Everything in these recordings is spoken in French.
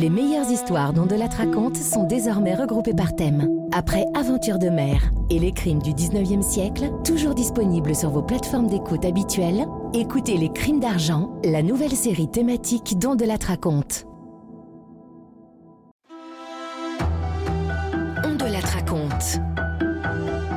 Les meilleures histoires dont de la raconte sont désormais regroupées par thème. Après Aventure de mer et les crimes du 19e siècle, toujours disponibles sur vos plateformes d'écoute habituelles, écoutez Les crimes d'argent, la nouvelle série thématique dont de la raconte. On de la raconte.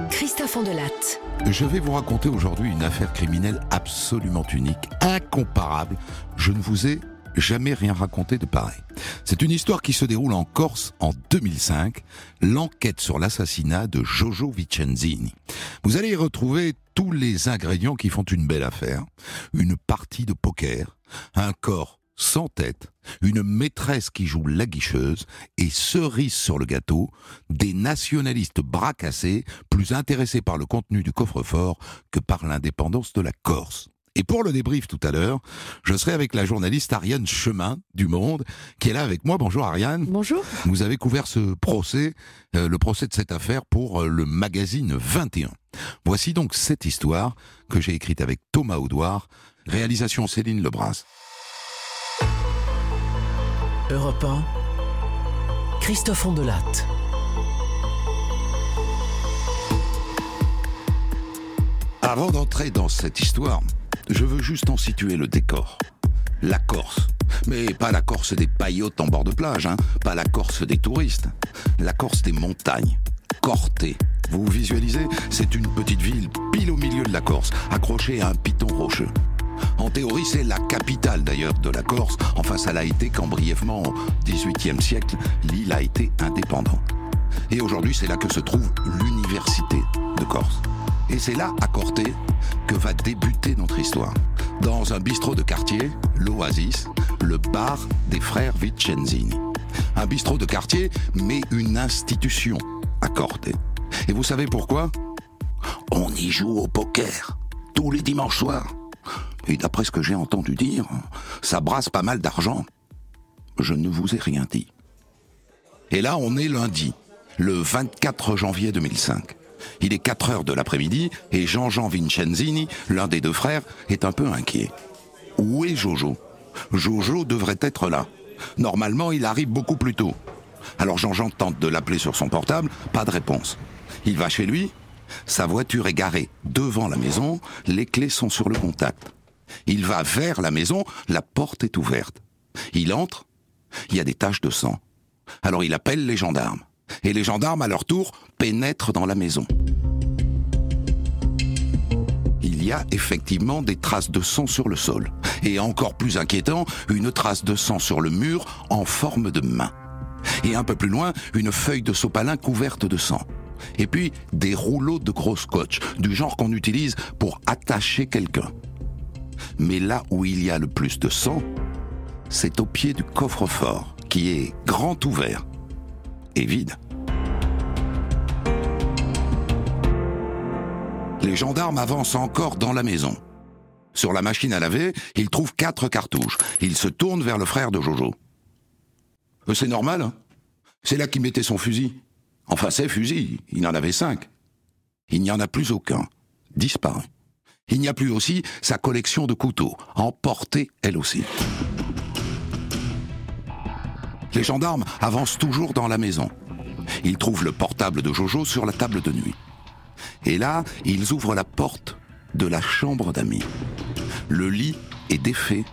Christophe Ondelatte. Je vais vous raconter aujourd'hui une affaire criminelle absolument unique, incomparable. Je ne vous ai jamais rien raconté de pareil. C'est une histoire qui se déroule en Corse en 2005, l'enquête sur l'assassinat de Jojo Vicenzini. Vous allez y retrouver tous les ingrédients qui font une belle affaire. Une partie de poker, un corps sans tête, une maîtresse qui joue la guicheuse et cerise sur le gâteau, des nationalistes bras cassés, plus intéressés par le contenu du coffre-fort que par l'indépendance de la Corse. Et pour le débrief tout à l'heure, je serai avec la journaliste Ariane Chemin du Monde, qui est là avec moi. Bonjour Ariane. Bonjour. Vous avez couvert ce procès, euh, le procès de cette affaire pour euh, le magazine 21. Voici donc cette histoire que j'ai écrite avec Thomas Audouard, réalisation Céline Lebras. Europe 1, Christophe Ondelatte. Avant d'entrer dans cette histoire, je veux juste en situer le décor. La Corse. Mais pas la Corse des paillotes en bord de plage, hein. pas la Corse des touristes. La Corse des montagnes. Corté. Vous visualisez? C'est une petite ville pile au milieu de la Corse, accrochée à un piton rocheux. En théorie, c'est la capitale d'ailleurs de la Corse. Enfin, ça l'a été quand brièvement, au XVIIIe siècle, l'île a été indépendante. Et aujourd'hui, c'est là que se trouve l'université de Corse. Et c'est là, à Corté, que va débuter notre histoire. Dans un bistrot de quartier, l'Oasis, le bar des frères Vicenzini. Un bistrot de quartier, mais une institution à Corté. Et vous savez pourquoi? On y joue au poker, tous les dimanches soirs. Et d'après ce que j'ai entendu dire, ça brasse pas mal d'argent. Je ne vous ai rien dit. Et là, on est lundi, le 24 janvier 2005. Il est 4 heures de l'après-midi et Jean-Jean Vincenzini, l'un des deux frères, est un peu inquiet. Où est Jojo? Jojo devrait être là. Normalement, il arrive beaucoup plus tôt. Alors Jean-Jean tente de l'appeler sur son portable, pas de réponse. Il va chez lui, sa voiture est garée devant la maison, les clés sont sur le contact. Il va vers la maison, la porte est ouverte. Il entre, il y a des taches de sang. Alors il appelle les gendarmes. Et les gendarmes, à leur tour, pénètrent dans la maison. Il y a effectivement des traces de sang sur le sol. Et encore plus inquiétant, une trace de sang sur le mur en forme de main. Et un peu plus loin, une feuille de sopalin couverte de sang. Et puis, des rouleaux de gros scotch, du genre qu'on utilise pour attacher quelqu'un. Mais là où il y a le plus de sang, c'est au pied du coffre-fort, qui est grand ouvert et vide. Les gendarmes avancent encore dans la maison. Sur la machine à laver, ils trouvent quatre cartouches. Ils se tournent vers le frère de Jojo. Euh, c'est normal, hein C'est là qu'il mettait son fusil. Enfin, ses fusils, il en avait cinq. Il n'y en a plus aucun. Disparu. Il n'y a plus aussi sa collection de couteaux, emportée elle aussi. Les gendarmes avancent toujours dans la maison. Ils trouvent le portable de Jojo sur la table de nuit. Et là, ils ouvrent la porte de la chambre d'amis. Le lit est défait,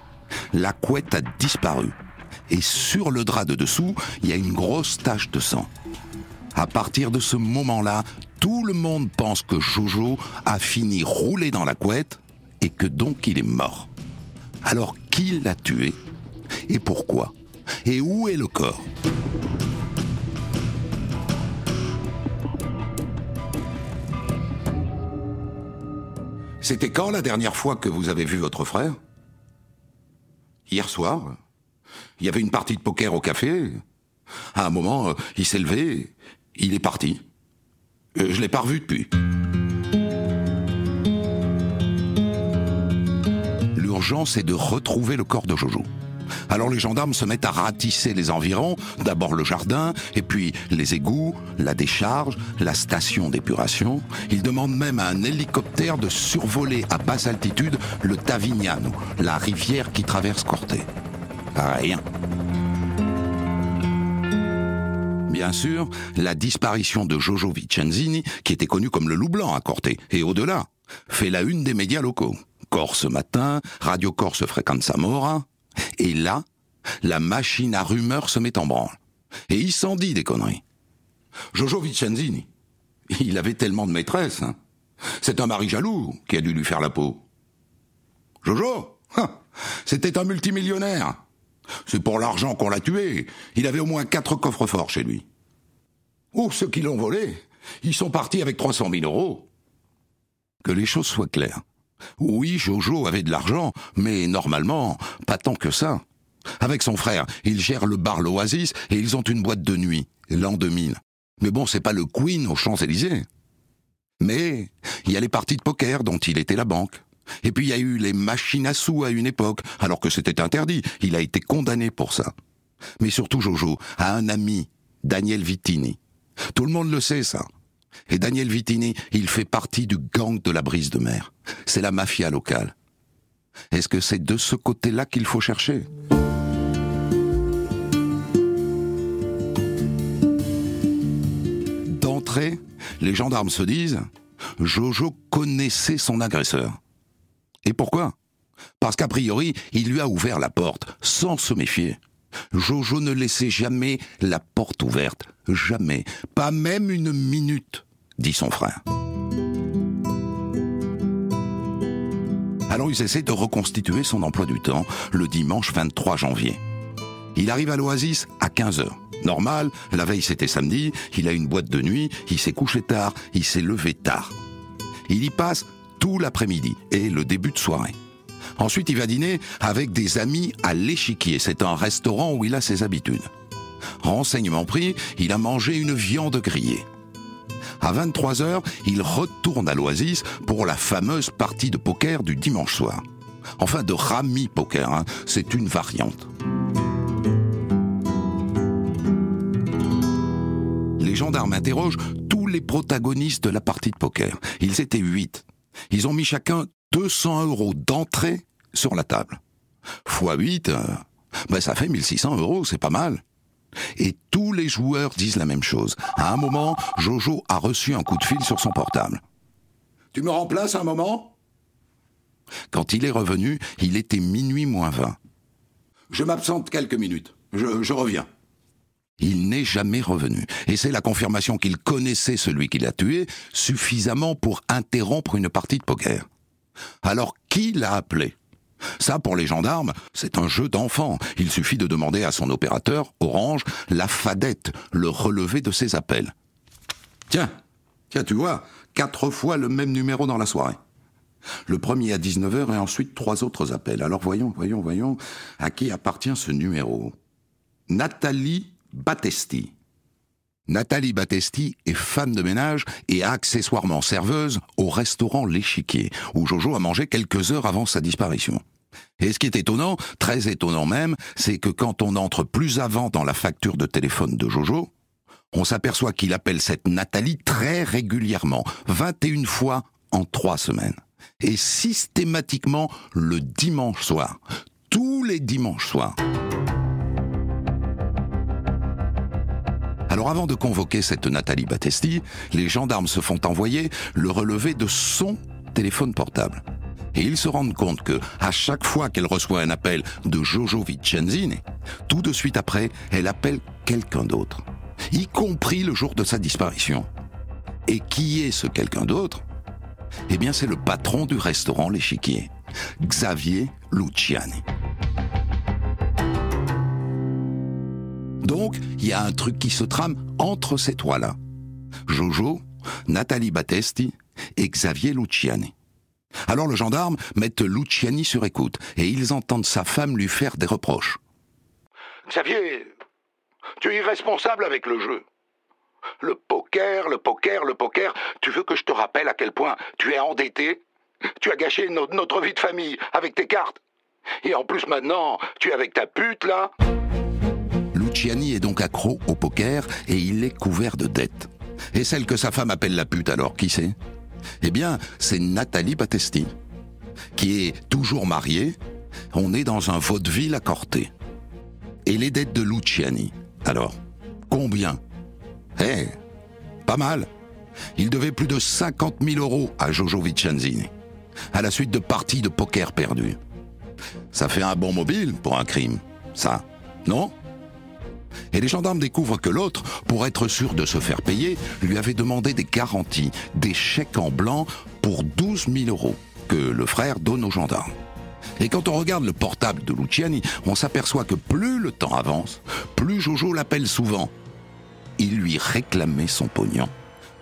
la couette a disparu. Et sur le drap de dessous, il y a une grosse tache de sang. À partir de ce moment-là, tout le monde pense que Jojo a fini roulé dans la couette et que donc il est mort. Alors qui l'a tué Et pourquoi? Et où est le corps C'était quand la dernière fois que vous avez vu votre frère? Hier soir. Il y avait une partie de poker au café. À un moment, euh, il s'est levé, il est parti. Euh, je l'ai pas revu depuis. L'urgence est de retrouver le corps de Jojo. Alors les gendarmes se mettent à ratisser les environs, d'abord le jardin, et puis les égouts, la décharge, la station d'épuration. Ils demandent même à un hélicoptère de survoler à basse altitude le Tavignano, la rivière qui traverse Corté. Rien. bien sûr, la disparition de Jojo Vicenzini, qui était connu comme le loup blanc à Corté, et au-delà, fait la une des médias locaux. Corse matin, Radio Corse Fréquenza Mora, et là, la machine à rumeurs se met en branle. Et il s'en dit des conneries. Jojo Vicenzini, il avait tellement de maîtresses. Hein. C'est un mari jaloux qui a dû lui faire la peau. Jojo, hein, c'était un multimillionnaire. C'est pour l'argent qu'on l'a tué. Il avait au moins quatre coffres forts chez lui. Oh, ceux qui l'ont volé, ils sont partis avec 300 000 euros. Que les choses soient claires. Oui, Jojo avait de l'argent, mais normalement, pas tant que ça. Avec son frère, il gère le bar L'Oasis et ils ont une boîte de nuit, l'an 2000. Mais bon, c'est pas le Queen aux Champs-Élysées. Mais il y a les parties de poker dont il était la banque. Et puis il y a eu les machines à sous à une époque, alors que c'était interdit. Il a été condamné pour ça. Mais surtout Jojo a un ami, Daniel Vittini. Tout le monde le sait ça. Et Daniel Vittini, il fait partie du gang de la brise de mer. C'est la mafia locale. Est-ce que c'est de ce côté-là qu'il faut chercher? D'entrée, les gendarmes se disent Jojo connaissait son agresseur. Et pourquoi? Parce qu'a priori, il lui a ouvert la porte, sans se méfier. Jojo ne laissait jamais la porte ouverte, jamais, pas même une minute, dit son frère. Alors ils essaient de reconstituer son emploi du temps le dimanche 23 janvier. Il arrive à l'Oasis à 15h. Normal, la veille c'était samedi, il a une boîte de nuit, il s'est couché tard, il s'est levé tard. Il y passe tout l'après-midi et le début de soirée. Ensuite, il va dîner avec des amis à l'échiquier. C'est un restaurant où il a ses habitudes. Renseignement pris, il a mangé une viande grillée. À 23 heures, il retourne à l'Oasis pour la fameuse partie de poker du dimanche soir. Enfin, de Rami Poker, hein. c'est une variante. Les gendarmes interrogent tous les protagonistes de la partie de poker. Ils étaient huit. Ils ont mis chacun 200 euros d'entrée sur la table. Fois 8, euh, ben ça fait 1600 euros, c'est pas mal. Et tous les joueurs disent la même chose. À un moment, Jojo a reçu un coup de fil sur son portable. Tu me remplaces un moment? Quand il est revenu, il était minuit moins 20. Je m'absente quelques minutes. Je, je reviens. Il n'est jamais revenu. Et c'est la confirmation qu'il connaissait celui qui l'a tué suffisamment pour interrompre une partie de poker. Alors qui l'a appelé? Ça, pour les gendarmes, c'est un jeu d'enfant. Il suffit de demander à son opérateur, Orange, la fadette, le relevé de ses appels. Tiens, tiens, tu vois, quatre fois le même numéro dans la soirée. Le premier à 19h et ensuite trois autres appels. Alors voyons, voyons, voyons, à qui appartient ce numéro? Nathalie Battesti. Nathalie Battesti est femme de ménage et accessoirement serveuse au restaurant L'Échiquier, où Jojo a mangé quelques heures avant sa disparition. Et ce qui est étonnant, très étonnant même, c'est que quand on entre plus avant dans la facture de téléphone de Jojo, on s'aperçoit qu'il appelle cette Nathalie très régulièrement, 21 fois en trois semaines. Et systématiquement le dimanche soir. Tous les dimanches soirs. Alors avant de convoquer cette Nathalie Battesti, les gendarmes se font envoyer le relevé de son téléphone portable. Et ils se rendent compte que, à chaque fois qu'elle reçoit un appel de Jojo Vicenzini, tout de suite après, elle appelle quelqu'un d'autre. Y compris le jour de sa disparition. Et qui est ce quelqu'un d'autre? Eh bien, c'est le patron du restaurant L'Échiquier, Xavier Luciani. Donc, il y a un truc qui se trame entre ces trois-là. Jojo, Nathalie Battesti et Xavier Luciani. Alors le gendarme met Luciani sur écoute et ils entendent sa femme lui faire des reproches. Xavier, tu es irresponsable avec le jeu. Le poker, le poker, le poker, tu veux que je te rappelle à quel point tu es endetté? Tu as gâché notre vie de famille avec tes cartes. Et en plus maintenant, tu es avec ta pute là Luciani est donc accro au poker et il est couvert de dettes. Et celle que sa femme appelle la pute alors, qui c'est? Eh bien, c'est Nathalie Battesti, qui est toujours mariée. On est dans un vaudeville à Corté. Et les dettes de Luciani, alors, combien? Eh, pas mal. Il devait plus de 50 000 euros à Jojo Vicenzini, à la suite de parties de poker perdues. Ça fait un bon mobile pour un crime, ça, non? Et les gendarmes découvrent que l'autre, pour être sûr de se faire payer, lui avait demandé des garanties, des chèques en blanc pour 12 000 euros que le frère donne aux gendarmes. Et quand on regarde le portable de Luciani, on s'aperçoit que plus le temps avance, plus Jojo l'appelle souvent. Il lui réclamait son pognon.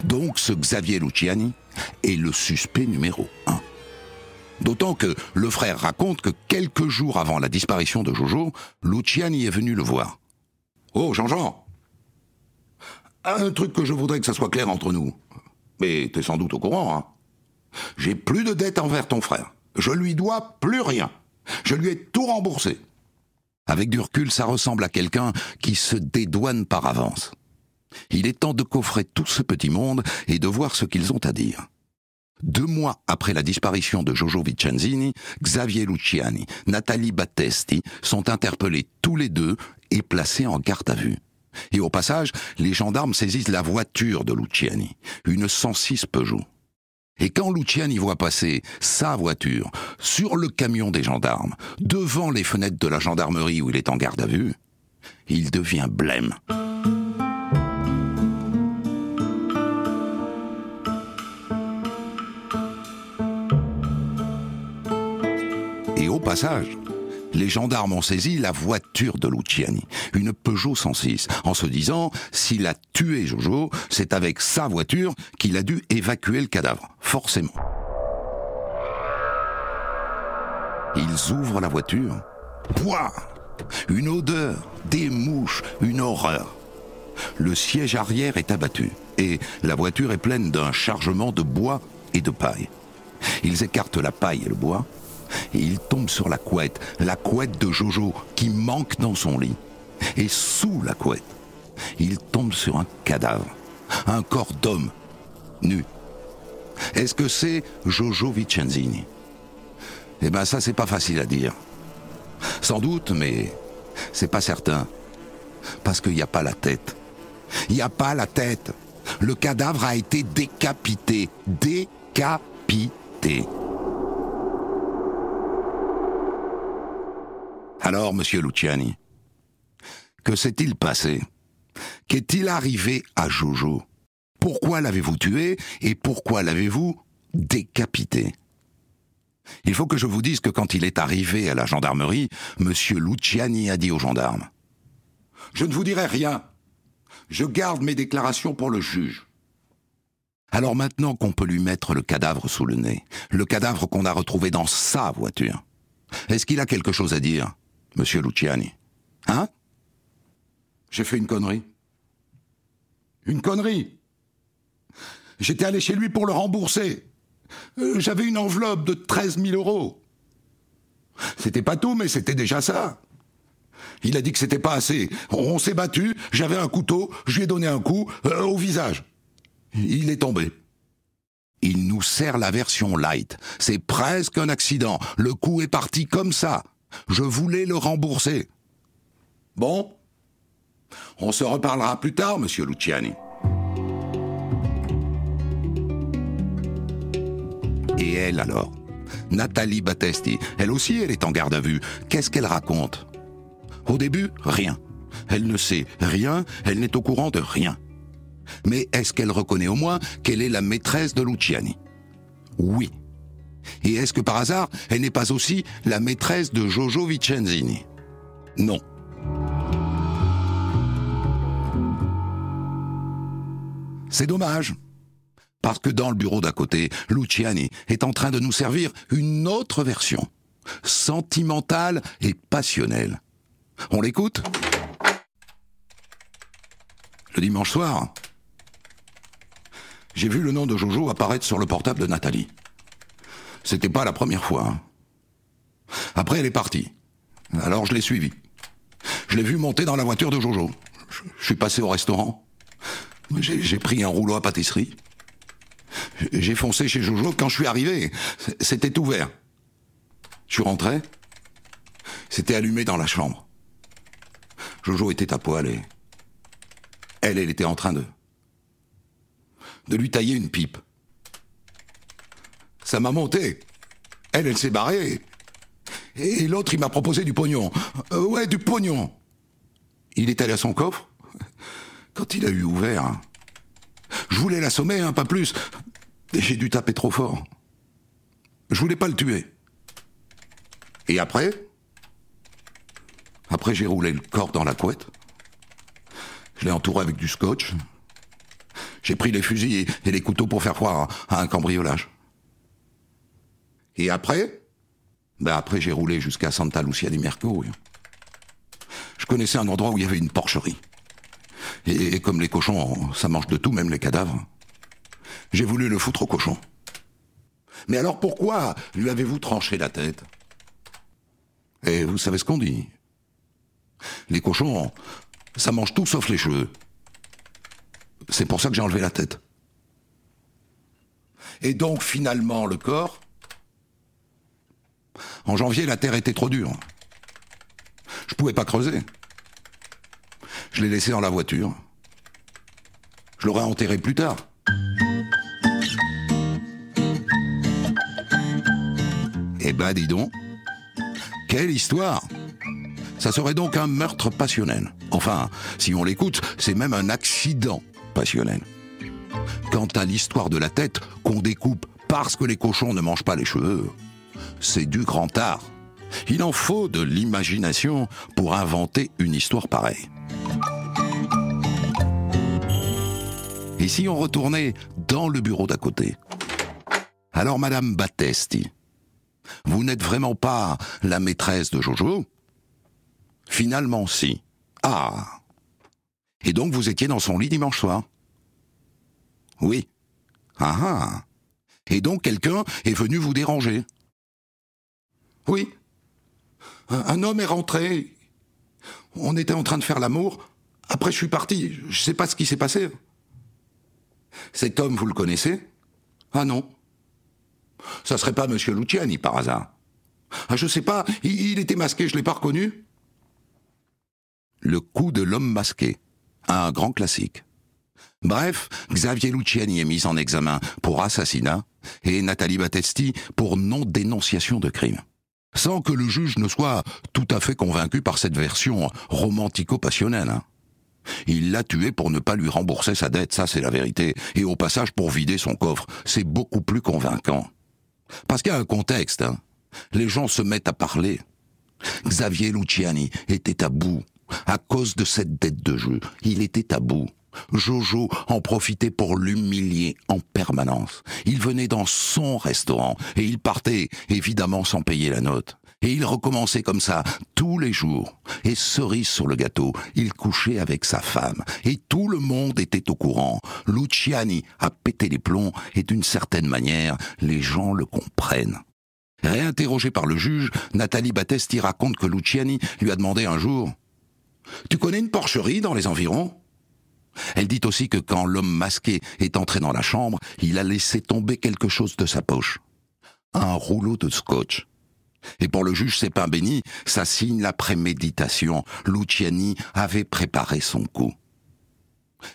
Donc ce Xavier Luciani est le suspect numéro un. D'autant que le frère raconte que quelques jours avant la disparition de Jojo, Luciani est venu le voir. Oh, Jean-Jean Un truc que je voudrais que ça soit clair entre nous. Mais t'es sans doute au courant, hein J'ai plus de dette envers ton frère. Je lui dois plus rien. Je lui ai tout remboursé. Avec du recul, ça ressemble à quelqu'un qui se dédouane par avance. Il est temps de coffrer tout ce petit monde et de voir ce qu'ils ont à dire. Deux mois après la disparition de Jojo Vicenzini, Xavier Luciani, Nathalie Battesti sont interpellés tous les deux et placés en garde à vue. Et au passage, les gendarmes saisissent la voiture de Luciani, une 106 Peugeot. Et quand Luciani voit passer sa voiture sur le camion des gendarmes, devant les fenêtres de la gendarmerie où il est en garde à vue, il devient blême. Et au passage, les gendarmes ont saisi la voiture de Luciani, une Peugeot 106, en se disant, s'il a tué Jojo, c'est avec sa voiture qu'il a dû évacuer le cadavre, forcément. Ils ouvrent la voiture. Pouah Une odeur, des mouches, une horreur. Le siège arrière est abattu et la voiture est pleine d'un chargement de bois et de paille. Ils écartent la paille et le bois et il tombe sur la couette, la couette de Jojo qui manque dans son lit. Et sous la couette, il tombe sur un cadavre, un corps d'homme, nu. Est-ce que c'est Jojo Vicenzini Eh ben ça c'est pas facile à dire. Sans doute, mais c'est pas certain. Parce qu'il n'y a pas la tête. Il n'y a pas la tête. Le cadavre a été décapité. Décapité. Alors, monsieur Luciani, que s'est-il passé? Qu'est-il arrivé à Jojo? Pourquoi l'avez-vous tué et pourquoi l'avez-vous décapité? Il faut que je vous dise que quand il est arrivé à la gendarmerie, monsieur Luciani a dit aux gendarmes Je ne vous dirai rien. Je garde mes déclarations pour le juge. Alors maintenant qu'on peut lui mettre le cadavre sous le nez, le cadavre qu'on a retrouvé dans sa voiture, est-ce qu'il a quelque chose à dire? Monsieur Luciani. Hein? J'ai fait une connerie. Une connerie. J'étais allé chez lui pour le rembourser. Euh, j'avais une enveloppe de 13 000 euros. C'était pas tout, mais c'était déjà ça. Il a dit que c'était pas assez. On, s'est battu, j'avais un couteau, je lui ai donné un coup euh, au visage. Il est tombé. Il nous sert la version light. C'est presque un accident. Le coup est parti comme ça. Je voulais le rembourser. Bon On se reparlera plus tard, monsieur Luciani. Et elle alors? Nathalie Battesti, elle aussi, elle est en garde à vue. Qu'est-ce qu'elle raconte? Au début, rien. Elle ne sait rien, elle n'est au courant de rien. Mais est-ce qu'elle reconnaît au moins qu'elle est la maîtresse de Luciani? Oui. Et est-ce que par hasard, elle n'est pas aussi la maîtresse de Jojo Vicenzini Non. C'est dommage. Parce que dans le bureau d'à côté, Luciani est en train de nous servir une autre version, sentimentale et passionnelle. On l'écoute? Le dimanche soir, j'ai vu le nom de Jojo apparaître sur le portable de Nathalie. C'était pas la première fois. Hein. Après, elle est partie. Alors je l'ai suivie. Je l'ai vue monter dans la voiture de Jojo. Je, suis passé au restaurant. J'ai pris un rouleau à pâtisserie. J'ai foncé chez Jojo. Quand je suis arrivé, c'était ouvert. Je suis rentré. C'était allumé dans la chambre. Jojo était à poil et elle, elle était en train de, de lui tailler une pipe. Ça m'a monté. Elle, elle s'est barrée. Et l'autre, il m'a proposé du pognon. Euh, ouais, du pognon. Il est allé à son coffre. Quand il a eu ouvert, je voulais l'assommer, hein, pas plus. J'ai dû taper trop fort. Je voulais pas le tuer. Et après? Après, j'ai roulé le corps dans la couette. Je l'ai entouré avec du scotch. J'ai pris les fusils et les couteaux pour faire croire à un cambriolage. Et après Ben après, j'ai roulé jusqu'à Santa Lucia di Mercurio. Je connaissais un endroit où il y avait une porcherie. Et, comme les cochons, ça mange de tout, même les cadavres. J'ai voulu le foutre au cochon. Mais alors pourquoi lui avez-vous tranché la tête? Et vous savez ce qu'on dit Les cochons, ça mange tout sauf les cheveux. C'est pour ça que j'ai enlevé la tête. Et donc finalement le corps En janvier, la terre était trop dure. Je pouvais pas creuser. Je l'ai laissé dans la voiture. Je l'aurais enterré plus tard. Eh ben, dis donc. Quelle histoire Ça serait donc un meurtre passionnel. Enfin, si on l'écoute, c'est même un accident passionnel. Quant à l'histoire de la tête qu'on découpe parce que les cochons ne mangent pas les cheveux, c'est du grand art. Il en faut de l'imagination pour inventer une histoire pareille. Et si on retournait dans le bureau d'à côté Alors, Madame Battesti, vous n'êtes vraiment pas la maîtresse de Jojo? Finalement, si. Ah Et donc vous étiez dans son lit dimanche soir? Oui. Ah ah Et donc quelqu'un est venu vous déranger? Oui. Un, homme est rentré. On était en train de faire l'amour. Après, je suis parti. Je sais pas ce qui s'est passé. Cet homme, vous le connaissez? Ah non. Ça serait pas Monsieur Luciani par hasard Ah, je sais pas. Il, était masqué, je l'ai pas reconnu. Le coup de l'homme masqué. Un grand classique. Bref, Xavier Luciani est mis en examen pour assassinat et Nathalie Battesti pour non-dénonciation de crime sans que le juge ne soit tout à fait convaincu par cette version romantico-passionnelle. Hein. Il l'a tué pour ne pas lui rembourser sa dette, ça c'est la vérité, et au passage pour vider son coffre, c'est beaucoup plus convaincant. Parce qu'il y a un contexte, hein. les gens se mettent à parler. Xavier Luciani était à bout, à cause de cette dette de jeu, il était à bout. Jojo en profitait pour l'humilier en permanence. Il venait dans son restaurant et il partait, évidemment sans payer la note. Et il recommençait comme ça tous les jours. Et cerise sur le gâteau, il couchait avec sa femme. Et tout le monde était au courant. Luciani a pété les plombs et d'une certaine manière, les gens le comprennent. Réinterrogée par le juge, Nathalie Battesti raconte que Luciani lui a demandé un jour Tu connais une porcherie dans les environs? Elle dit aussi que quand l'homme masqué est entré dans la chambre, il a laissé tomber quelque chose de sa poche. Un rouleau de scotch. Et pour le juge pas béni, ça signe la préméditation. Luciani avait préparé son coup.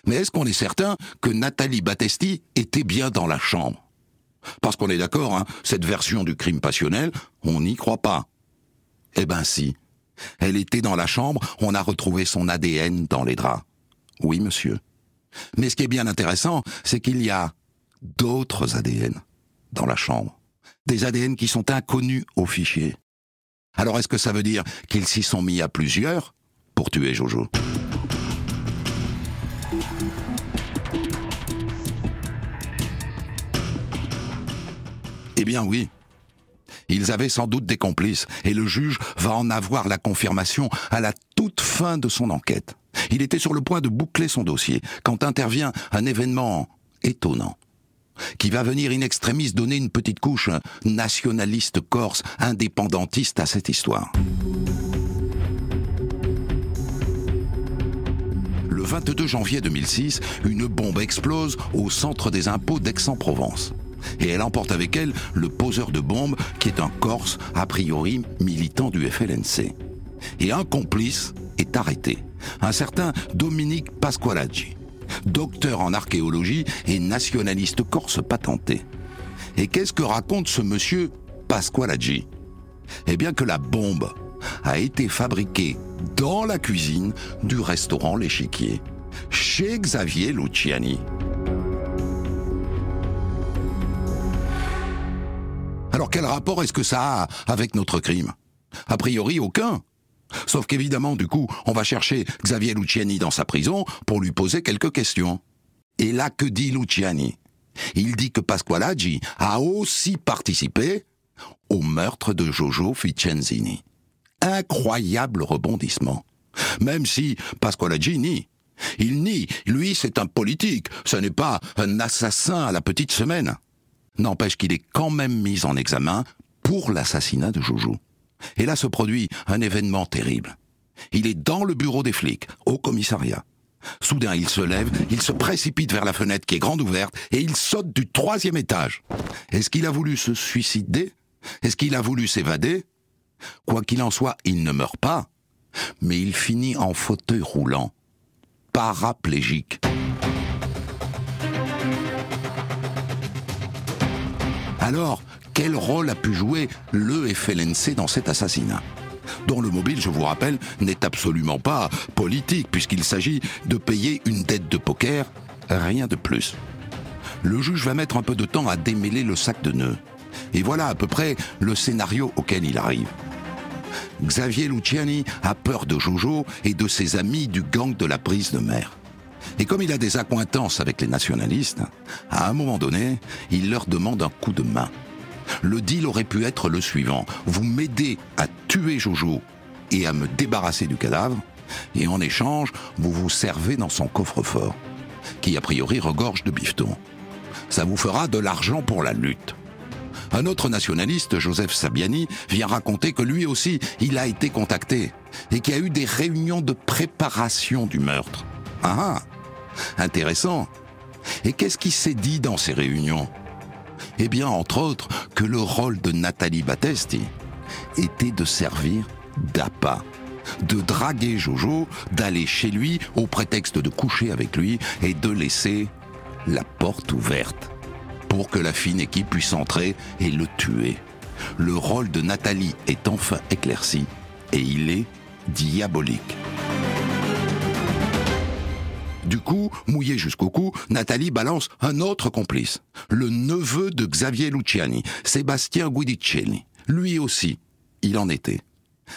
Mais est-ce qu'on est certain que Nathalie Battesti était bien dans la chambre? Parce qu'on est d'accord, hein, cette version du crime passionnel, on n'y croit pas. Eh ben si. Elle était dans la chambre, on a retrouvé son ADN dans les draps. Oui, monsieur. Mais ce qui est bien intéressant, c'est qu'il y a d'autres ADN dans la chambre. Des ADN qui sont inconnus au fichier. Alors est-ce que ça veut dire qu'ils s'y sont mis à plusieurs pour tuer Jojo? Eh bien oui. Ils avaient sans doute des complices, et le juge va en avoir la confirmation à la toute fin de son enquête. Il était sur le point de boucler son dossier quand intervient un événement étonnant qui va venir in extremis donner une petite couche nationaliste corse, indépendantiste à cette histoire. Le 22 janvier 2006, une bombe explose au centre des impôts d'Aix-en-Provence. Et elle emporte avec elle le poseur de bombe, qui est un Corse, a priori militant du FLNC. Et un complice est arrêté un certain Dominique Pasqualaggi. docteur en archéologie et nationaliste corse patenté. Et qu'est-ce que raconte ce monsieur Pasqualaggi? Eh bien que la bombe a été fabriquée dans la cuisine du restaurant L'Échiquier, chez Xavier Luciani. Alors quel rapport est-ce que ça a avec notre crime? A priori aucun. Sauf qu'évidemment, du coup, on va chercher Xavier Luciani dans sa prison pour lui poser quelques questions. Et là, que dit Luciani? Il dit que Pasqualaggi a aussi participé au meurtre de Jojo Ficenzini. Incroyable rebondissement. Même si Pasqualaggi nie. Il nie, lui c'est un politique, ce n'est pas un assassin à la petite semaine. N'empêche qu'il est quand même mis en examen pour l'assassinat de Jojo. Et là se produit un événement terrible. Il est dans le bureau des flics, au commissariat. Soudain, il se lève, il se précipite vers la fenêtre qui est grande ouverte et il saute du troisième étage. Est-ce qu'il a voulu se suicider? Est-ce qu'il a voulu s'évader? Quoi qu'il en soit, il ne meurt pas, mais il finit en fauteuil roulant, paraplégique. Alors, quel rôle a pu jouer le FLNC dans cet assassinat? Dont le mobile, je vous rappelle, n'est absolument pas politique, puisqu'il s'agit de payer une dette de poker, rien de plus. Le juge va mettre un peu de temps à démêler le sac de nœuds. Et voilà à peu près le scénario auquel il arrive. Xavier Luciani a peur de Jojo et de ses amis du gang de la prise de mer. Et comme il a des accointances avec les nationalistes, à un moment donné, il leur demande un coup de main. Le deal aurait pu être le suivant. Vous m'aidez à tuer Jojo et à me débarrasser du cadavre, et en échange, vous vous servez dans son coffre-fort, qui a priori regorge de bifton. Ça vous fera de l'argent pour la lutte. Un autre nationaliste, Joseph Sabiani, vient raconter que lui aussi, il a été contacté et qu'il y a eu des réunions de préparation du meurtre. Ah, ah intéressant. Et qu'est-ce qui s'est dit dans ces réunions? Eh bien, entre autres, que le rôle de Nathalie Battesti était de servir d'appât de draguer Jojo, d'aller chez lui au prétexte de coucher avec lui et de laisser la porte ouverte pour que la fine équipe puisse entrer et le tuer. Le rôle de Nathalie est enfin éclairci et il est diabolique. Du coup, mouillé jusqu'au cou, Nathalie balance un autre complice, le neveu de Xavier Luciani, Sébastien Guidicelli. Lui aussi, il en était.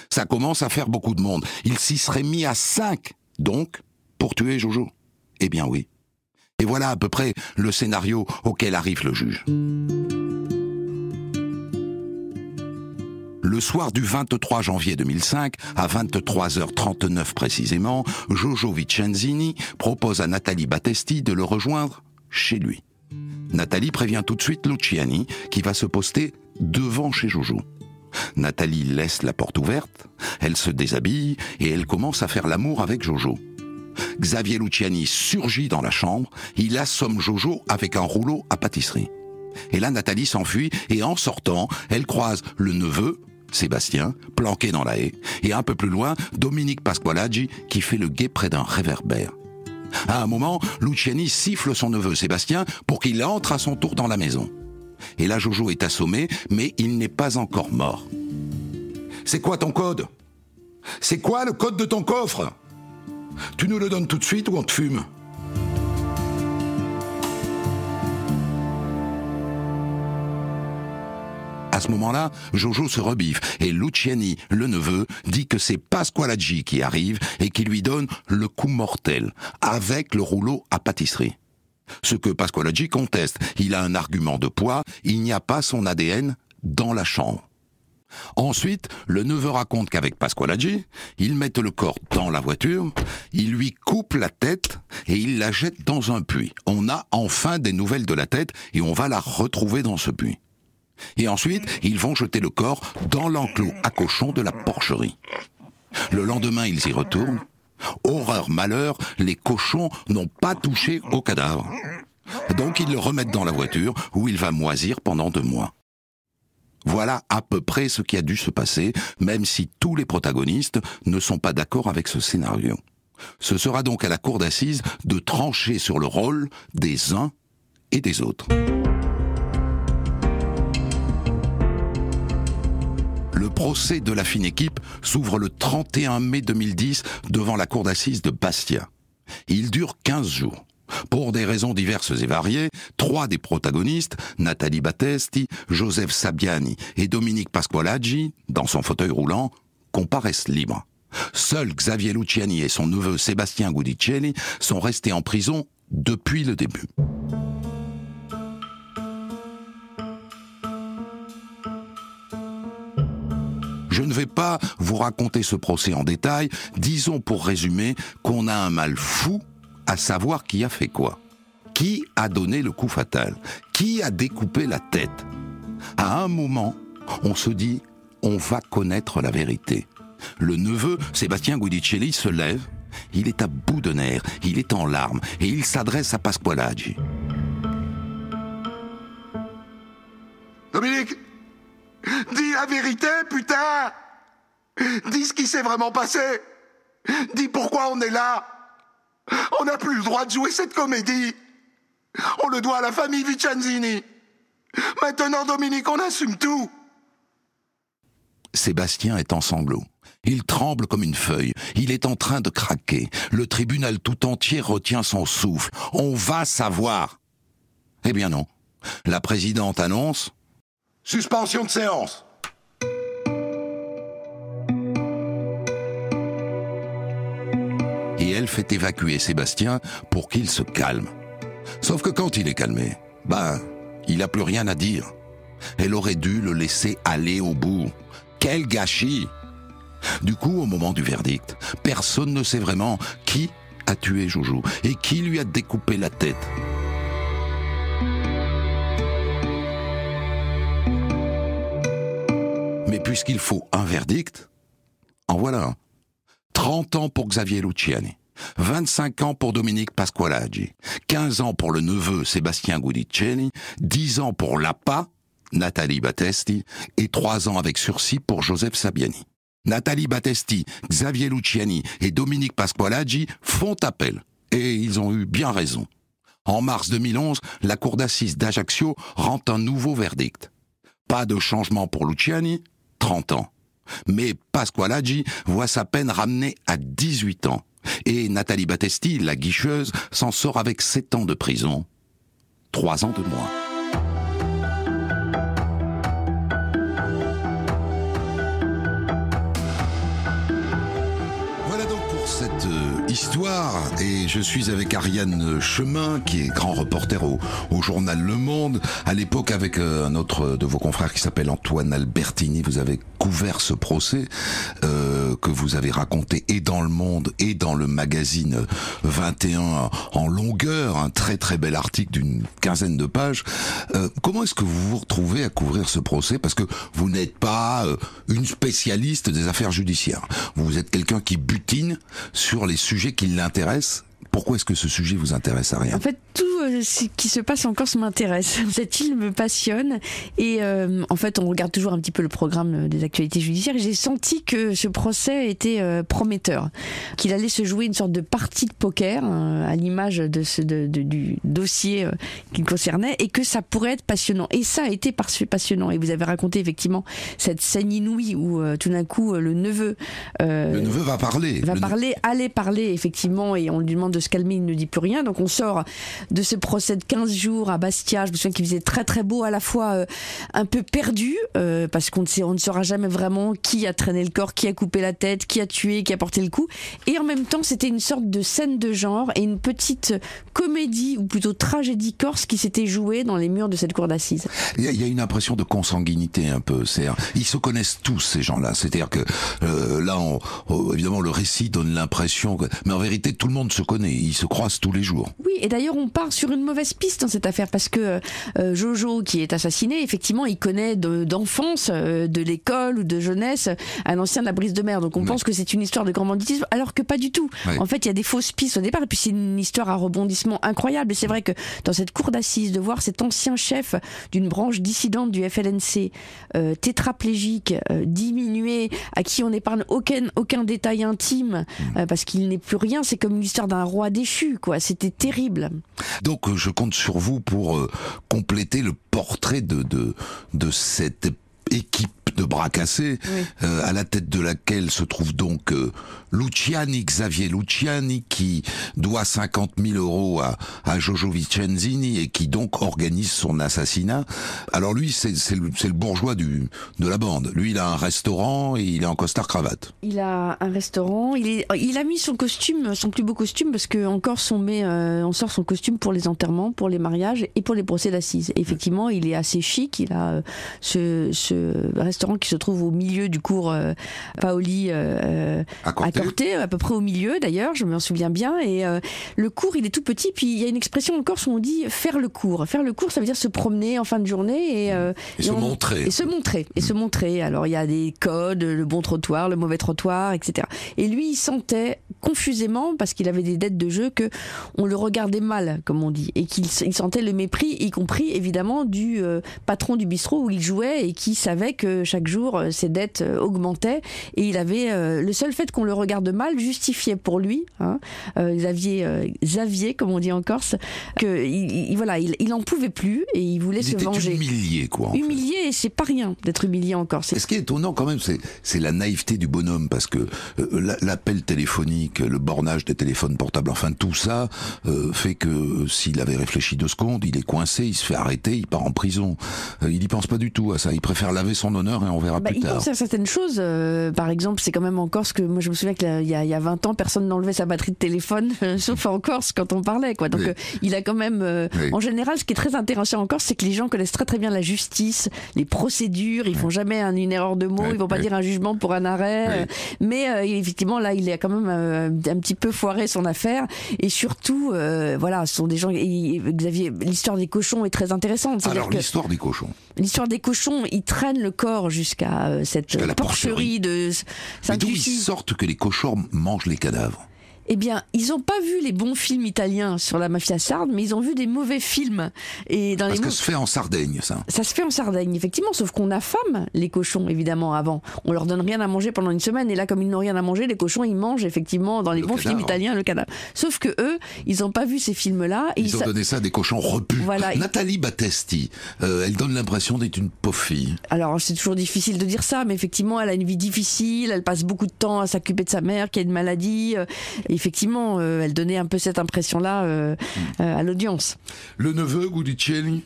Ça commence à faire beaucoup de monde. Il s'y serait mis à cinq, donc, pour tuer Jojo. Eh bien oui. Et voilà à peu près le scénario auquel arrive le juge. Le soir du 23 janvier 2005, à 23h39 précisément, Jojo Vicenzini propose à Nathalie Battesti de le rejoindre chez lui. Nathalie prévient tout de suite Luciani, qui va se poster devant chez Jojo. Nathalie laisse la porte ouverte, elle se déshabille et elle commence à faire l'amour avec Jojo. Xavier Luciani surgit dans la chambre, il assomme Jojo avec un rouleau à pâtisserie. Et là, Nathalie s'enfuit et en sortant, elle croise le neveu, Sébastien, planqué dans la haie, et un peu plus loin, Dominique Pasqualaggi, qui fait le guet près d'un réverbère. À un moment, Luciani siffle son neveu Sébastien pour qu'il entre à son tour dans la maison. Et là, Jojo est assommé, mais il n'est pas encore mort. C'est quoi ton code? C'est quoi le code de ton coffre? Tu nous le donnes tout de suite ou on te fume? Moment-là, Jojo se rebiffe et Luciani, le neveu, dit que c'est Pasqualaggi qui arrive et qui lui donne le coup mortel, avec le rouleau à pâtisserie. Ce que Pasqualaggi conteste, il a un argument de poids, il n'y a pas son ADN dans la chambre. Ensuite, le neveu raconte qu'avec Pasqualaggi, ils mettent le corps dans la voiture, ils lui coupent la tête et ils la jettent dans un puits. On a enfin des nouvelles de la tête et on va la retrouver dans ce puits. Et ensuite, ils vont jeter le corps dans l'enclos à cochons de la porcherie. Le lendemain, ils y retournent. Horreur, malheur, les cochons n'ont pas touché au cadavre. Donc ils le remettent dans la voiture où il va moisir pendant deux mois. Voilà à peu près ce qui a dû se passer, même si tous les protagonistes ne sont pas d'accord avec ce scénario. Ce sera donc à la cour d'assises de trancher sur le rôle des uns et des autres. Le procès de la fine équipe s'ouvre le 31 mai 2010 devant la cour d'assises de Bastia. Il dure 15 jours. Pour des raisons diverses et variées, trois des protagonistes, Nathalie Battesti, Joseph Sabiani et Dominique Pasqualaggi, dans son fauteuil roulant, comparaissent libres. Seuls Xavier Luciani et son neveu Sébastien Guidicelli sont restés en prison depuis le début. Je ne vais pas vous raconter ce procès en détail, disons pour résumer qu'on a un mal fou à savoir qui a fait quoi. Qui a donné le coup fatal Qui a découpé la tête À un moment, on se dit, on va connaître la vérité. Le neveu, Sébastien Guidicelli, se lève, il est à bout de nerfs, il est en larmes, et il s'adresse à Pasqualaggi. Dominique Dis la vérité, putain Dis ce qui s'est vraiment passé Dis pourquoi on est là On n'a plus le droit de jouer cette comédie On le doit à la famille Vicenzini Maintenant, Dominique, on assume tout Sébastien est en sanglots. Il tremble comme une feuille. Il est en train de craquer. Le tribunal tout entier retient son souffle. On va savoir. Eh bien non. La présidente annonce Suspension de séance et elle fait évacuer Sébastien pour qu'il se calme. Sauf que quand il est calmé, ben, il n'a plus rien à dire. Elle aurait dû le laisser aller au bout. Quel gâchis Du coup, au moment du verdict, personne ne sait vraiment qui a tué Joujou et qui lui a découpé la tête. Puisqu'il faut un verdict, en voilà un. 30 ans pour Xavier Luciani, 25 ans pour Dominique Pasqualaggi, 15 ans pour le neveu Sébastien Guidicelli, 10 ans pour l'APA, Nathalie Battesti, et 3 ans avec sursis pour Joseph Sabiani. Nathalie Battesti, Xavier Luciani et Dominique Pasqualaggi font appel, et ils ont eu bien raison. En mars 2011, la cour d'assises d'Ajaccio rend un nouveau verdict. Pas de changement pour Luciani, 30 ans. Mais Pasqualaggi voit sa peine ramenée à 18 ans. Et Nathalie Battesti, la guicheuse, s'en sort avec 7 ans de prison. 3 ans de moins. Histoire et je suis avec Ariane Chemin qui est grand reporter au, journal Le Monde. À l'époque avec euh, un autre de vos confrères qui s'appelle Antoine Albertini, vous avez couvert ce procès euh, que vous avez raconté et dans Le Monde et dans le magazine 21 en longueur, un très très bel article d'une quinzaine de pages. Euh, comment est-ce que vous vous retrouvez à couvrir ce procès? Parce que vous n'êtes pas euh, une spécialiste des affaires judiciaires. Vous êtes quelqu'un qui butine sur les sujets qui l'intéressent. Pourquoi est-ce que ce sujet vous intéresse à rien En fait, tout euh, ce qui se passe en Corse m'intéresse. Cette île me passionne. Et euh, en fait, on regarde toujours un petit peu le programme des actualités judiciaires. Et j'ai senti que ce procès était euh, prometteur. Qu'il allait se jouer une sorte de partie de poker, euh, à l'image de ce, de, de- du dossier euh, qui concernait. Et que ça pourrait être passionnant. Et ça a été passionnant. Et vous avez raconté effectivement cette scène inouïe où euh, tout d'un coup, euh, le neveu. euh, Le neveu va parler. va Le- parler, allait parler effectivement, et on lui demande de se calmer, il ne dit plus rien. Donc on sort de ce procès de 15 jours à Bastia. Je me souviens qu'il faisait très très beau, à la fois euh, un peu perdu, euh, parce qu'on ne sait, saura jamais vraiment qui a traîné le corps, qui a coupé la tête, qui a tué, qui a porté le coup. Et en même temps, c'était une sorte de scène de genre et une petite comédie, ou plutôt tragédie corse qui s'était jouée dans les murs de cette cour d'assises. Il y, a, une impression de consanguinité un peu. C'est, ils se connaissent tous ces gens-là. C'est-à-dire que euh, là, on- oh, évidemment, le récit donne l'impression, mais en vérité, tout le monde se connaît. Et ils se croisent tous les jours. Oui, et d'ailleurs on part sur une mauvaise piste dans cette affaire parce que euh, Jojo qui est assassiné, effectivement, il connaît d'enfance, euh, de, l'école ou de jeunesse, un ancien de la brise de mer. Donc on pense que c'est une histoire de grand banditisme, alors que pas du tout. En fait, il y a des fausses pistes au départ, et puis c'est une histoire à rebondissement incroyable. Et c'est vrai que dans cette cour d'assises, de voir cet ancien chef d'une branche dissidente du FLNC, euh, tétraplégique, diminué, à qui on n'épargne aucun, aucun détail intime, mm. parce qu'il n'est plus rien, c'est comme l'histoire d'un roi déchu, quoi. C'était terrible. Donc je compte sur vous pour euh, compléter le portrait de, de, de cette équipe de bras cassés, euh, à la tête de laquelle se trouve donc euh, Luciani, Xavier Luciani, qui doit 50 000 euros à, à Jojo Vicenzini et qui donc organise son assassinat. Alors lui, c'est le, le, bourgeois du, de la bande. Lui, il a un restaurant et il est en costard cravate. Il a un restaurant. Il, est, il a mis son costume, son plus beau costume, parce que encore on met, euh, on sort son costume pour les enterrements, pour les mariages et pour les procès d'assises. Effectivement, il est assez chic. Il a ce, ce restaurant qui se trouve au milieu du cours euh, Paoli euh, à, Corté. à peu près au milieu d'ailleurs, je m'en souviens bien. Et euh, le cours, il est tout petit. Puis il y a une expression en Corse où on dit faire le cours. Faire le cours, ça veut dire se promener en fin de journée et, se montrer. Et se montrer. Et se montrer. Alors il y a des codes, le bon trottoir, le mauvais trottoir, etc. Et lui, il sentait confusément, parce qu'il avait des dettes de jeu, que on le regardait mal, comme on dit, et qu'il sentait le mépris, y compris évidemment du patron du bistrot où il jouait et qui savait que chaque chaque jour, euh, ses dettes euh, augmentaient et il avait euh, le seul fait qu'on le regarde mal justifiait pour lui, hein, Xavier, Xavier comme on dit en Corse, que il, voilà, il, il en pouvait plus et il voulait se venger. Humilié quoi. Humilié c'est pas rien d'être humilié en Corse. Et ce qui est étonnant quand même, c'est la naïveté du bonhomme parce que l'appel téléphonique, le bornage des téléphones portables, enfin tout ça fait que s'il avait réfléchi deux secondes, il est coincé, il se fait arrêter, il part en prison. il y pense pas du tout à ça. Il préfère laver son honneur on verra bah, plus tard. Il à certaines choses. Euh, par exemple, c'est quand même en Corse que moi je me souviens qu'il y, y, a 20 ans, personne n'enlevait sa batterie de téléphone, sauf en Corse quand on parlait. Quoi. Donc euh, il a quand même, euh, en général, ce qui est très intéressant en Corse, c'est que les gens connaissent très très bien la justice, les procédures. Ils font jamais une erreur de mots, ils vont pas dire un jugement pour un arrêt. mais effectivement, là, il a quand même un petit peu foiré son affaire. Et surtout, voilà, ce sont des gens. Xavier, l'histoire des cochons est très intéressante. Alors l'histoire des cochons. L'histoire des cochons, ils traînent le corps jusqu'à euh, cette porcherie. de Saint-Lucie. Mais d'où ils sortent que les cochons mangent les cadavres? Eh bien, ils n'ont pas vu les bons films italiens sur la mafia sarde, mais ils ont vu des mauvais films. Et dans Parce que ça se fait en Sardaigne, ça. Ça se fait en Sardaigne, effectivement, sauf qu'on affame les cochons, évidemment, avant. On leur donne rien à manger pendant une semaine, et là, comme ils n'ont rien à manger, les cochons, ils mangent, effectivement, dans les bons films italiens, le cadavre. Sauf que eux, ils n'ont pas vu ces films-là. Ils, ont donné ça à des cochons repus. Voilà. Nathalie Battesti, euh, elle donne l'impression d'être une pauvre fille. Alors, c'est toujours difficile de dire ça, mais effectivement, elle a une vie difficile, elle passe beaucoup de temps à s'occuper de sa mère qui a une maladie. Euh, effectivement, euh, elle donnait un peu cette impression-là euh, hmm. euh, à l'audience. Le neveu Gudicelli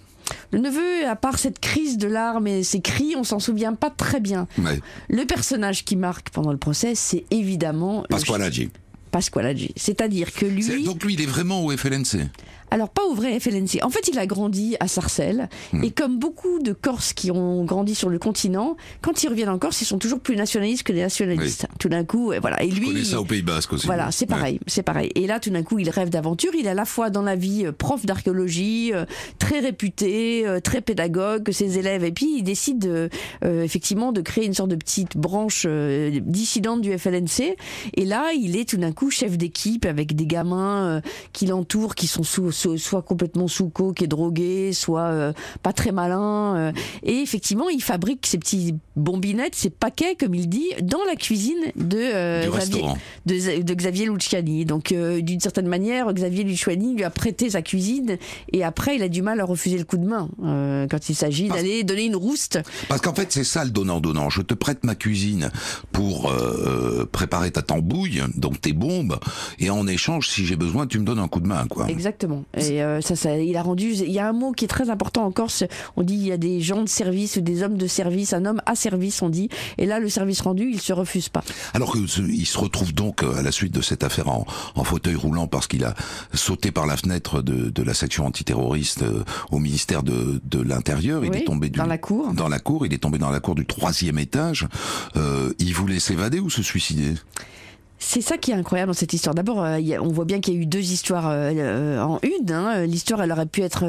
le neveu, à part cette crise de larmes et ses cris, on s'en souvient pas très bien. Le personnage qui marque pendant le procès, c'est évidemment... Pasqualaggi. Pasqualaggi. C'est-à-dire que lui... Donc lui, il est vraiment au FLNC alors pas au vrai FLNC. En fait, il a grandi à Sarcelles hmm. et comme beaucoup de Corses qui ont grandi sur le continent, quand ils reviennent en Corse, ils sont toujours plus nationalistes que des nationalistes. Tout d'un coup, voilà. Et lui, connais ça au Pays Basque aussi. Voilà, c'est pareil, c'est pareil. Et là, tout d'un coup, il rêve d'aventure. Il est à la fois dans la vie euh, prof d'archéologie, euh, très réputé, euh, très pédagogue que ses élèves, et puis il décide effectivement de créer une sorte de petite branche dissidente du FLNC. Et là, il est tout d'un coup chef d'équipe avec des gamins qui l'entourent, qui sont sous soit complètement sous coke et drogué, soit euh, pas très malin. Euh. et effectivement, il fabrique ces petits bombinettes, ces paquets, comme il dit, dans la cuisine de, euh, Xavier, de, Xavier Luciani. Donc, d'une certaine manière, Xavier Luciani lui a prêté sa cuisine et après, il a du mal à refuser le coup de main quand il s'agit d'aller donner une rouste. Parce qu'en fait, c'est ça le donnant-donnant. Je te prête ma cuisine pour préparer ta tambouille, donc tes bombes, et en échange, si j'ai besoin, tu me donnes un coup de main, quoi. Exactement. Et euh, ça, ça, il a rendu. Il y a un mot qui est très important en Corse. On dit il y a des gens de service ou des hommes de service, un homme à service, on dit. Et là, le service rendu, il se refuse pas. Alors qu'il se retrouve donc euh, à la suite de cette affaire en, en fauteuil roulant parce qu'il a sauté par la fenêtre de, de la section antiterroriste euh, au ministère de, de l'Intérieur. Il est tombé du, dans la cour. Dans la cour. Il est tombé dans la cour du troisième étage. Euh, il voulait s'évader ou se suicider? C'est ça qui est incroyable dans cette histoire. D'abord, euh, on voit bien qu'il y a eu deux histoires euh, euh, en une. Hein. L'histoire, elle aurait pu être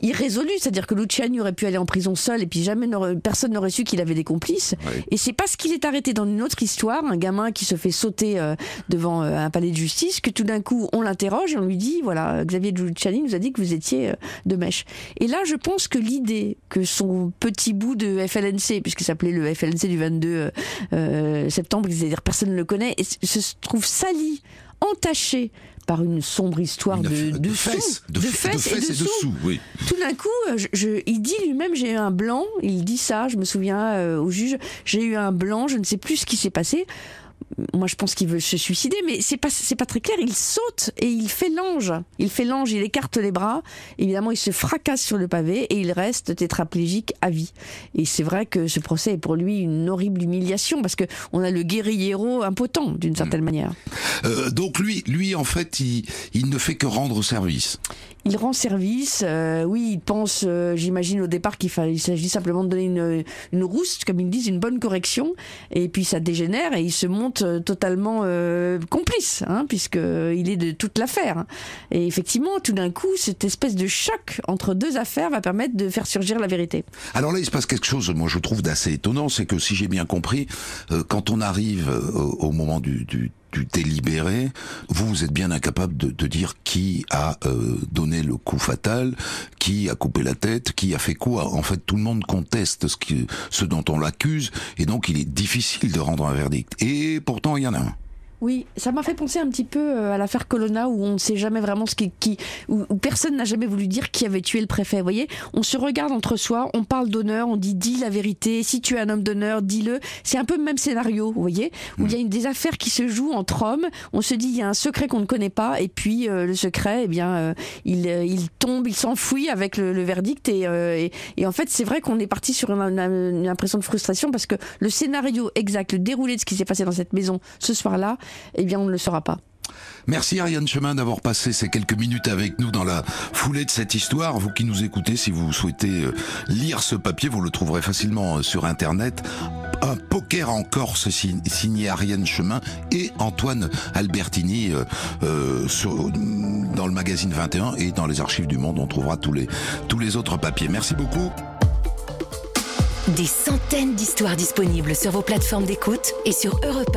irrésolue, c'est-à-dire que Luciani aurait pu aller en prison seul et puis jamais personne n'aurait su qu'il avait des complices. Et c'est parce qu'il est arrêté dans une autre histoire, un gamin qui se fait sauter devant un palais de justice, que tout d'un coup on l'interroge et on lui dit voilà, Xavier Luciani nous a dit que vous étiez de mèche. Et là, je pense que l'idée que son petit bout de FLNC, puisqu'il s'appelait le FLNC du 22 septembre, c'est-à-dire personne ne le connaît, se trouve sali, entaché par une sombre histoire de, de, fesses, de, fesses, et de, sous. oui. Tout d'un coup, je, il dit lui-même j'ai eu un blanc, il dit ça, je me souviens euh, au juge, j'ai eu un blanc, je ne sais plus ce qui s'est passé moi je pense qu'il veut se suicider, mais c'est pas c'est pas très clair. Il saute et il fait l'ange. Il fait l'ange, il écarte les bras. Évidemment, il se fracasse sur le pavé et il reste tétraplégique à vie. Et c'est vrai que ce procès est pour lui une horrible humiliation parce que on a le guerriero impotent d'une certaine mm. manière. Euh, donc lui, lui en fait, il, il ne fait que rendre service il rend service. Euh, oui, il pense, euh, j'imagine au départ qu'il s'agit simplement de donner une, une rousse, comme ils disent, une bonne correction. Et puis ça dégénère et il se monte euh, totalement complice, hein, puisqu'il est de toute l'affaire. Et effectivement, tout d'un coup, cette espèce de choc entre deux affaires va permettre de faire surgir la vérité. Alors là, il se passe quelque chose, moi je trouve d'assez étonnant, c'est que si j'ai bien compris, quand on arrive au, moment du du délibéré, vous, vous êtes bien incapable de, de dire qui a euh, donné le coup fatal, qui a coupé la tête, qui a fait quoi. En fait, tout le monde conteste ce, qui, ce dont on l'accuse, et donc il est difficile de rendre un verdict. Et pourtant, il y en a un. Oui, ça m'a fait penser un petit peu euh, à l'affaire Colonna où on ne sait jamais vraiment ce qui, qui où, personne n'a jamais voulu dire qui avait tué le préfet. Vous voyez, on se regarde entre soi, on parle d'honneur, on dit dis la vérité. Si tu es un homme d'honneur, dis-le. C'est un peu le même scénario, vous voyez, où il y a des affaires qui se jouent entre hommes. On se dit il y a un secret qu'on ne connaît pas et puis euh, le secret, eh bien, euh, il, il tombe, il s'enfuit avec le, verdict et, et, en fait c'est vrai qu'on est parti sur une, une impression de frustration parce que le scénario exact, le déroulé de ce qui s'est passé dans cette maison ce soir-là eh bien on ne le saura pas. Merci Ariane Chemin d'avoir passé ces quelques minutes avec nous dans la foulée de cette histoire. Vous qui nous écoutez, si vous souhaitez euh, lire ce papier, vous le trouverez facilement euh, sur Internet. Un poker en Corse signé Ariane Chemin et Antoine Albertini euh, dans le magazine 21 et dans les archives du Monde. On trouvera tous les, tous les autres papiers. Merci beaucoup. Des centaines d'histoires disponibles sur vos plateformes d'écoute et sur europe